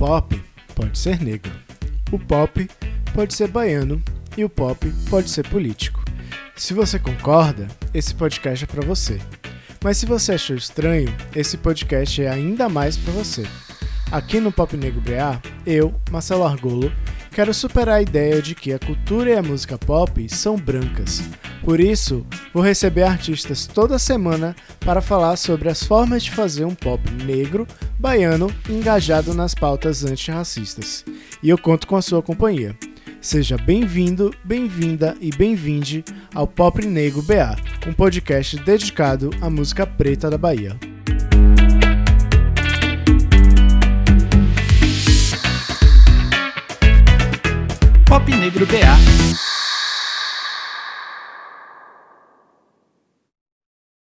Pop pode ser negro, o pop pode ser baiano e o pop pode ser político. Se você concorda, esse podcast é para você. Mas se você achou estranho, esse podcast é ainda mais para você. Aqui no Pop Negro BA, eu, Marcelo Argolo, quero superar a ideia de que a cultura e a música pop são brancas. Por isso, vou receber artistas toda semana para falar sobre as formas de fazer um pop negro, baiano, engajado nas pautas antirracistas. E eu conto com a sua companhia. Seja bem-vindo, bem-vinda e bem-vinde ao Pop Negro BA, um podcast dedicado à música preta da Bahia. Pop Negro BA